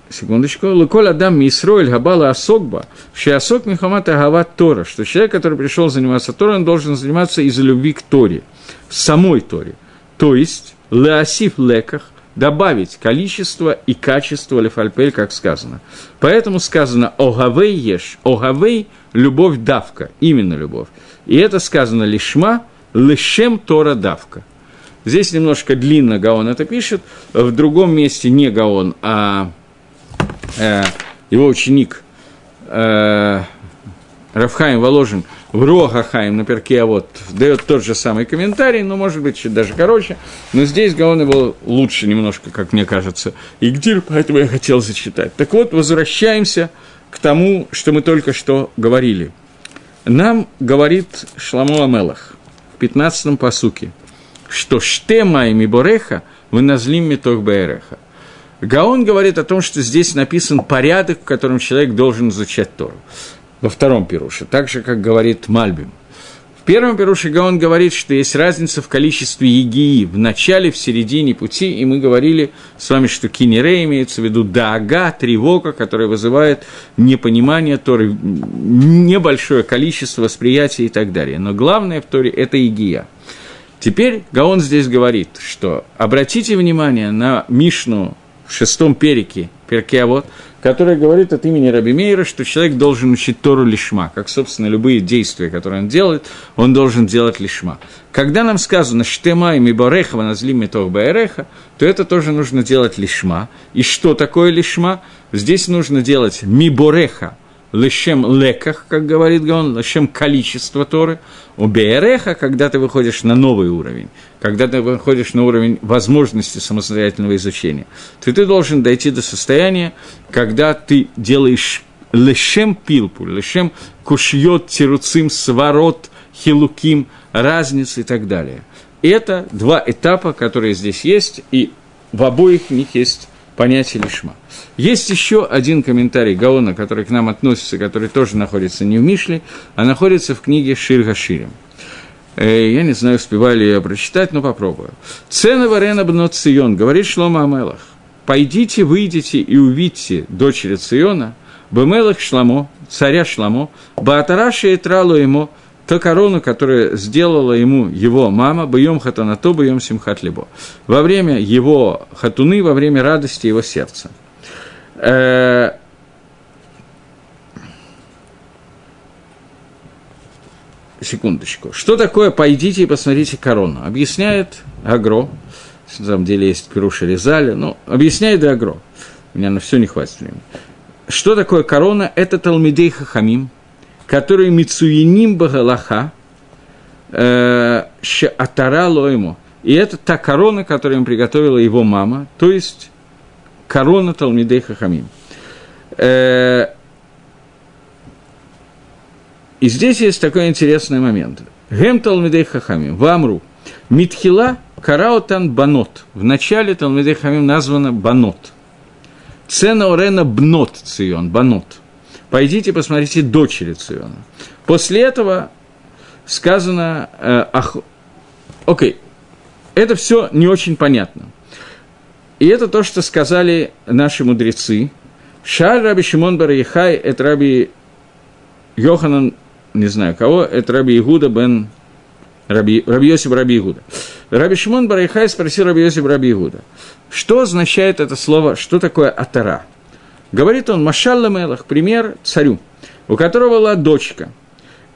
секундочку, Луколь Адам Мисроэль Габала Асокба, Шиасок Михамата Гават Тора, что человек, который пришел заниматься Торой, он должен заниматься из-за любви к Торе, самой Торе. То есть, Леосиф Леках, добавить количество и качество лефальпель, как сказано. Поэтому сказано «Огавей ешь», «Огавей» – любовь давка, именно любовь. И это сказано «Лишма», «Лешем Тора давка». Здесь немножко длинно Гаон это пишет, в другом месте не Гаон, а э, его ученик э, Рафхаим Воложин в Рохахаим на перке, а вот дает тот же самый комментарий, но может быть чуть даже короче, но здесь Гаон его лучше немножко, как мне кажется, и где, поэтому я хотел зачитать. Так вот, возвращаемся к тому, что мы только что говорили. Нам говорит Шламу Амелах в 15-м посуке – что штема и мибореха вы назлим метох береха. Гаон говорит о том, что здесь написан порядок, в котором человек должен изучать Тору. Во втором пируше, так же, как говорит Мальбим. В первом пируше Гаон говорит, что есть разница в количестве егии в начале, в середине пути, и мы говорили с вами, что кинере имеется в виду даага, тревога, которая вызывает непонимание Торы, небольшое количество восприятия и так далее. Но главное в Торе – это егия – Теперь Гаон здесь говорит, что обратите внимание на Мишну в шестом перике, перке вот, который говорит от имени Раби Мейра, что человек должен учить Тору лишма, как, собственно, любые действия, которые он делает, он должен делать лишма. Когда нам сказано «штема и мибореха ваназли метов баэреха», то это тоже нужно делать лишма. И что такое лишма? Здесь нужно делать мибореха, лешем леках, как говорит Гаон, лешем количество Торы, у Беереха, когда ты выходишь на новый уровень, когда ты выходишь на уровень возможности самостоятельного изучения, то ты должен дойти до состояния, когда ты делаешь лешем пилпу, лешем кушьет, тируцим, сворот, хилуким, разницы и так далее. Это два этапа, которые здесь есть, и в обоих них есть понятие лишма. Есть еще один комментарий Гаона, который к нам относится, который тоже находится не в Мишле, а находится в книге Шир Ширим. Э, я не знаю, успеваю ли я прочитать, но попробую. Цена Варена Бнот Цион, говорит Шлома Амелах, «Пойдите, выйдите и увидьте дочери Циона, Бемелах Шламо, царя Шламо, Баатараши и Тралу ему, ту корону, которую сделала ему его мама, боем хатанато, боем симхат либо, во время его хатуны, во время радости его сердца. Э, секундочку. Что такое «пойдите и посмотрите корону»? Объясняет Агро, на самом деле есть Пируша Резаля, но объясняет Агро. У меня на все не хватит времени. Что такое корона? Это Талмидей Хахамим – который Мицуиним Багалаха, э, Атара ему. И это та корона, которую им приготовила его мама, то есть корона Талмидей Хахамим. Э, и здесь есть такой интересный момент. Гем Талмидей Хахамим, Вамру, Митхила Караутан Банот. В начале Талмидей Хахамим названо Банот. Цена Орена Бнот Цион, Банот – пойдите посмотрите дочери Циона. После этого сказано, э, ах, окей, это все не очень понятно. И это то, что сказали наши мудрецы. Шаль Раби Шимон Бар Ехай, это Раби Йоханан, не знаю кого, это Раби Игуда бен Раби, Раби Йосиф Раби Игуда. Раби Шимон Бар Ехай спросил Раби Йосиф Раби Игуда, что означает это слово, что такое атара? Говорит он, Машалла Мелах, пример царю, у которого была дочка.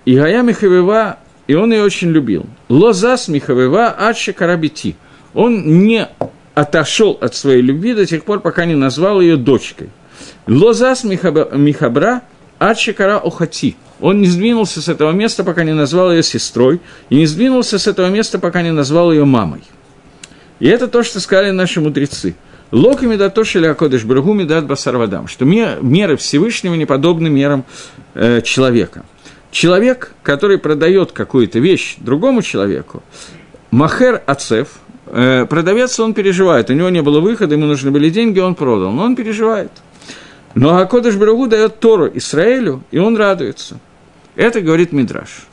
И Гая Михавева, и он ее очень любил. Лозас Михавева Адши Карабити. Он не отошел от своей любви до тех пор, пока не назвал ее дочкой. Лозас Михабра Адшикара Охати. Он не сдвинулся с этого места, пока не назвал ее сестрой, и не сдвинулся с этого места, пока не назвал ее мамой. И это то, что сказали наши мудрецы. Локами да то шели акодыш брагуми дат басарвадам, что меры Всевышнего не подобны мерам э, человека. Человек, который продает какую-то вещь другому человеку, махер ацев, продавец, он переживает, у него не было выхода, ему нужны были деньги, он продал, но он переживает. Но Акодыш Брагу дает Тору Израилю, и он радуется. Это говорит Мидраш.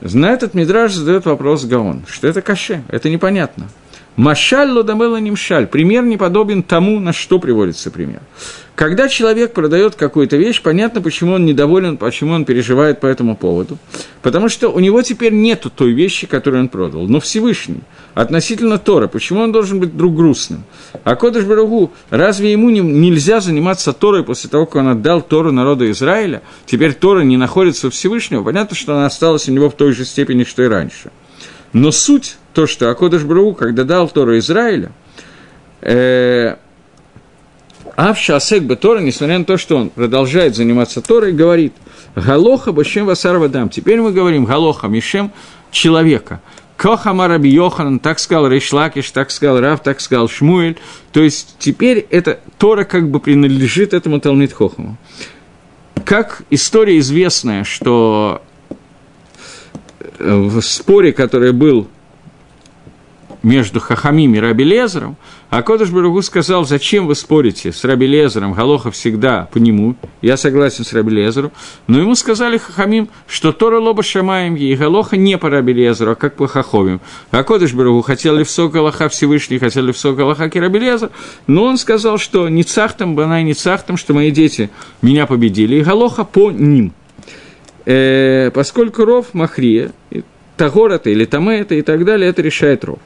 На этот Мидраш задает вопрос Гаон, что это каше, это непонятно. Машаль лодамела нимшаль. Пример не подобен тому, на что приводится пример. Когда человек продает какую-то вещь, понятно, почему он недоволен, почему он переживает по этому поводу. Потому что у него теперь нету той вещи, которую он продал. Но Всевышний, относительно Тора, почему он должен быть вдруг грустным? А Кодыш Барагу, разве ему не, нельзя заниматься Торой после того, как он отдал Тору народу Израиля? Теперь Тора не находится у Всевышнего. Понятно, что она осталась у него в той же степени, что и раньше. Но суть, то, что Акодыш Барагу, когда дал Тору Израиля, э, Авша Асек Тора, несмотря на то, что он продолжает заниматься Торой, говорит Галоха Башем Васар Вадам. Теперь мы говорим Галоха Мишем человека. Кохама Раби Йохан, так сказал Рейшлакиш, так сказал Рав, так сказал Шмуэль. То есть теперь эта Тора как бы принадлежит этому Талмит Хохаму. Как история известная, что в споре, который был между Хахамим и Раби Лезером, а Кодыш Баругу сказал, зачем вы спорите с Раби Лезером, Галоха всегда по нему, я согласен с Раби Лезером, но ему сказали Хахамим, что Тора Лоба Шамаем и Галоха не по Раби Лезеру, а как по Хаховим. А Кодыш Баругу хотел ли в сок Галаха Всевышний, хотел ли в сок Галаха Раби Лезер, но он сказал, что не цахтам, банай не цахтам, что мои дети меня победили, и Галоха по ним. Э, поскольку Ров Махрия, Тагор это или Таме это и так далее, это решает Ров.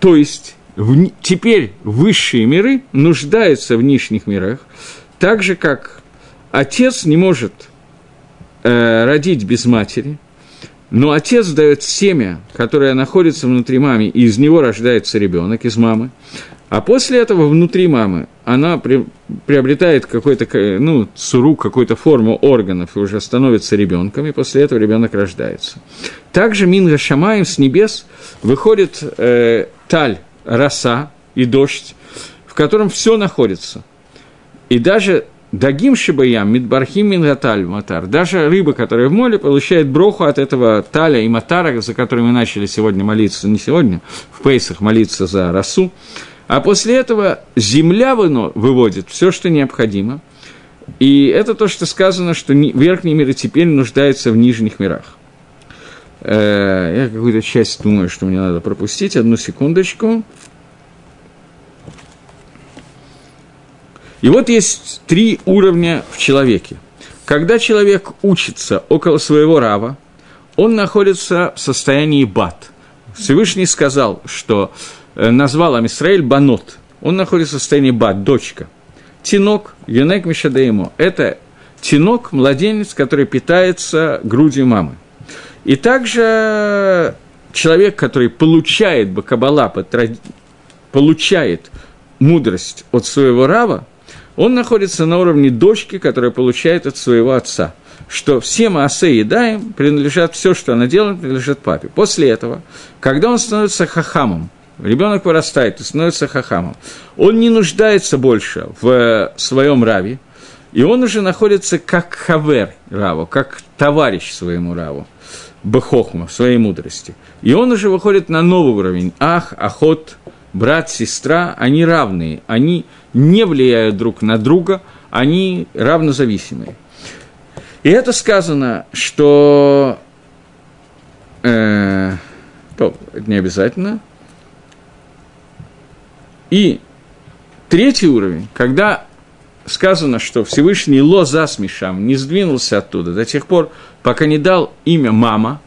То есть в, теперь высшие миры нуждаются в нижних мирах, так же, как отец не может э, родить без матери, но отец дает семя, которое находится внутри мамы, и из него рождается ребенок из мамы. А после этого внутри мамы она при, приобретает какой-то, ну, суру, какую-то форму органов и уже становится ребенком, и после этого ребенок рождается. Также Минга Шамаем с небес выходит э, таль, роса и дождь, в котором все находится. И даже Дагим Шибаям, Мидбархим Мингаталь Матар, даже рыба, которая в море, получает броху от этого таля и матара, за который мы начали сегодня молиться, не сегодня, в Пейсах молиться за росу. А после этого земля выводит все, что необходимо. И это то, что сказано, что верхние миры теперь нуждаются в нижних мирах. Э, я какую-то часть думаю, что мне надо пропустить. Одну секундочку. И вот есть три уровня в человеке. Когда человек учится около своего рава, он находится в состоянии бат. Всевышний сказал, что назвал Амисраэль Банот. Он находится в состоянии бат, дочка. Тинок, Юнек Мишадеему – это тинок, младенец, который питается грудью мамы. И также человек, который получает Бакабала, получает мудрость от своего рава, он находится на уровне дочки, которая получает от своего отца. Что все Маасе едаем, принадлежат, все, что она делает, принадлежит папе. После этого, когда он становится хахамом, ребенок вырастает и становится хахамом, он не нуждается больше в своем раве, и он уже находится как хавер раву, как товарищ своему раву. Бехохма, своей мудрости. И он уже выходит на новый уровень. Ах, охот, брат, сестра, они равные, они не влияют друг на друга, они равнозависимые. И это сказано, что... Э, то, это не обязательно. И третий уровень, когда сказано, что Всевышний лоза смешам не сдвинулся оттуда до тех пор, пока не дал имя мама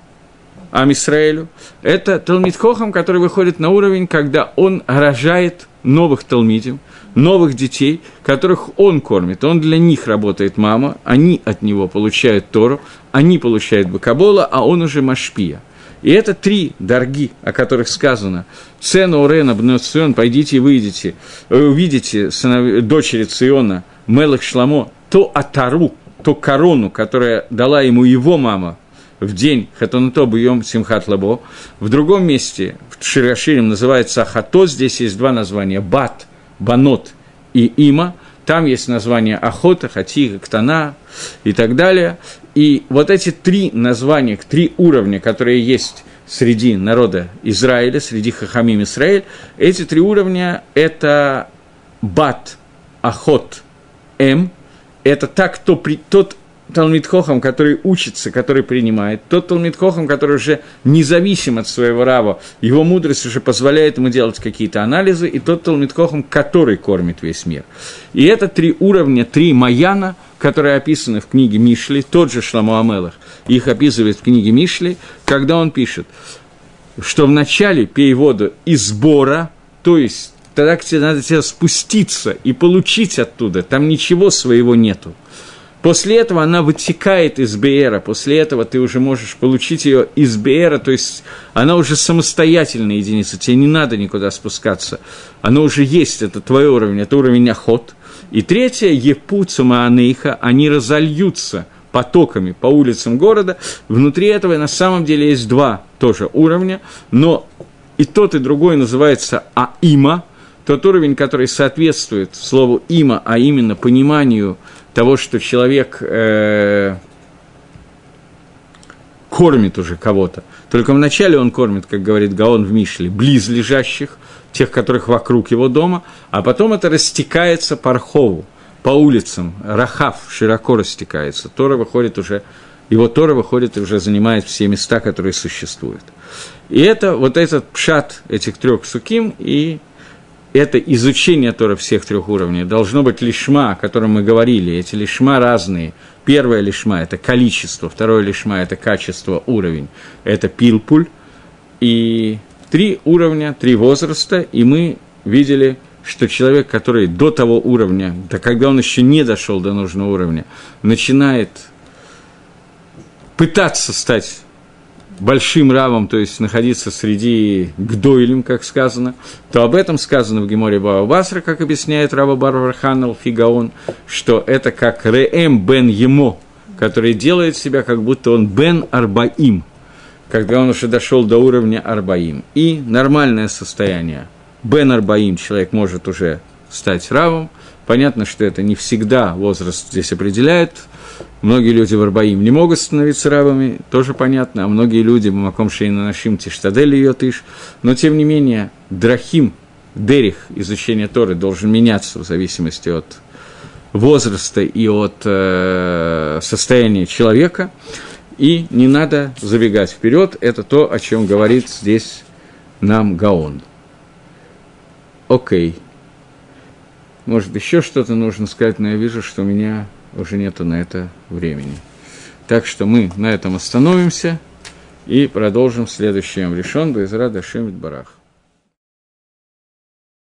Амисраэлю. Это Талмит Хохам, который выходит на уровень, когда он рожает новых Талмидим, новых детей, которых он кормит. Он для них работает мама, они от него получают Тору, они получают Бакабола, а он уже Машпия – и это три дорги, о которых сказано. Цену Урена Бнецион, пойдите и выйдите, э, увидите сынов, дочери Циона, Мелах Шламо, то Атару, то корону, которая дала ему его мама в день Хатонато Бьем Симхат Лабо. В другом месте, в Широширим, называется Ахато, здесь есть два названия, Бат, Банот и Има. Там есть название Охота, Хатига, Ктана и так далее. И вот эти три названия, три уровня, которые есть среди народа Израиля, среди Хахамим Израиль, эти три уровня – это Бат, Ахот, М, это так, кто при, тот Талмитхохам, который учится, который принимает, тот Талмитхохам, который уже независим от своего рава, его мудрость уже позволяет ему делать какие-то анализы, и тот Талмитхохам, который кормит весь мир. И это три уровня, три Маяна, которые описаны в книге Мишли, тот же Шламу Амелах, их описывает в книге Мишли, когда он пишет, что вначале пей воду из сбора, то есть тогда тебе надо тебе спуститься и получить оттуда, там ничего своего нету. После этого она вытекает из Беера, после этого ты уже можешь получить ее из Беера, то есть она уже самостоятельная единица, тебе не надо никуда спускаться. Она уже есть, это твой уровень, это уровень охот. И третье, Епуцума Анейха, они разольются потоками по улицам города. Внутри этого на самом деле есть два тоже уровня, но и тот, и другой называется Аима, тот уровень, который соответствует слову «има», а именно пониманию – того, что человек э, кормит уже кого-то. Только вначале он кормит, как говорит Гаон в Мишле, близлежащих, тех, которых вокруг его дома, а потом это растекается по Рхову, по улицам. Рахав широко растекается. Тора выходит уже, его Тора выходит и уже занимает все места, которые существуют. И это вот этот пшат этих трех суким и это изучение Тора всех трех уровней должно быть лишма, о котором мы говорили. Эти лишма разные. Первое лишма – это количество, второе лишма – это качество, уровень. Это пилпуль. И три уровня, три возраста, и мы видели, что человек, который до того уровня, да когда он еще не дошел до нужного уровня, начинает пытаться стать большим равом, то есть находиться среди гдойлем, как сказано, то об этом сказано в Геморе Баба Басра, как объясняет Раба Барбарханал Фигаон, что это как Реэм бен Емо, который делает себя, как будто он бен Арбаим, когда он уже дошел до уровня Арбаим. И нормальное состояние. Бен Арбаим человек может уже стать равом. Понятно, что это не всегда возраст здесь определяет, Многие люди в Арбаим не могут становиться рабами, тоже понятно, а многие люди в Маком Шейна Нашим Тиштадель ее тыш. Но, тем не менее, Драхим, Дерих, изучение Торы, должен меняться в зависимости от возраста и от э, состояния человека. И не надо забегать вперед, это то, о чем говорит здесь нам Гаон. Окей. Может, еще что-то нужно сказать, но я вижу, что у меня уже нету на это времени. Так что мы на этом остановимся и продолжим следующий решен Безра Дашим Барах.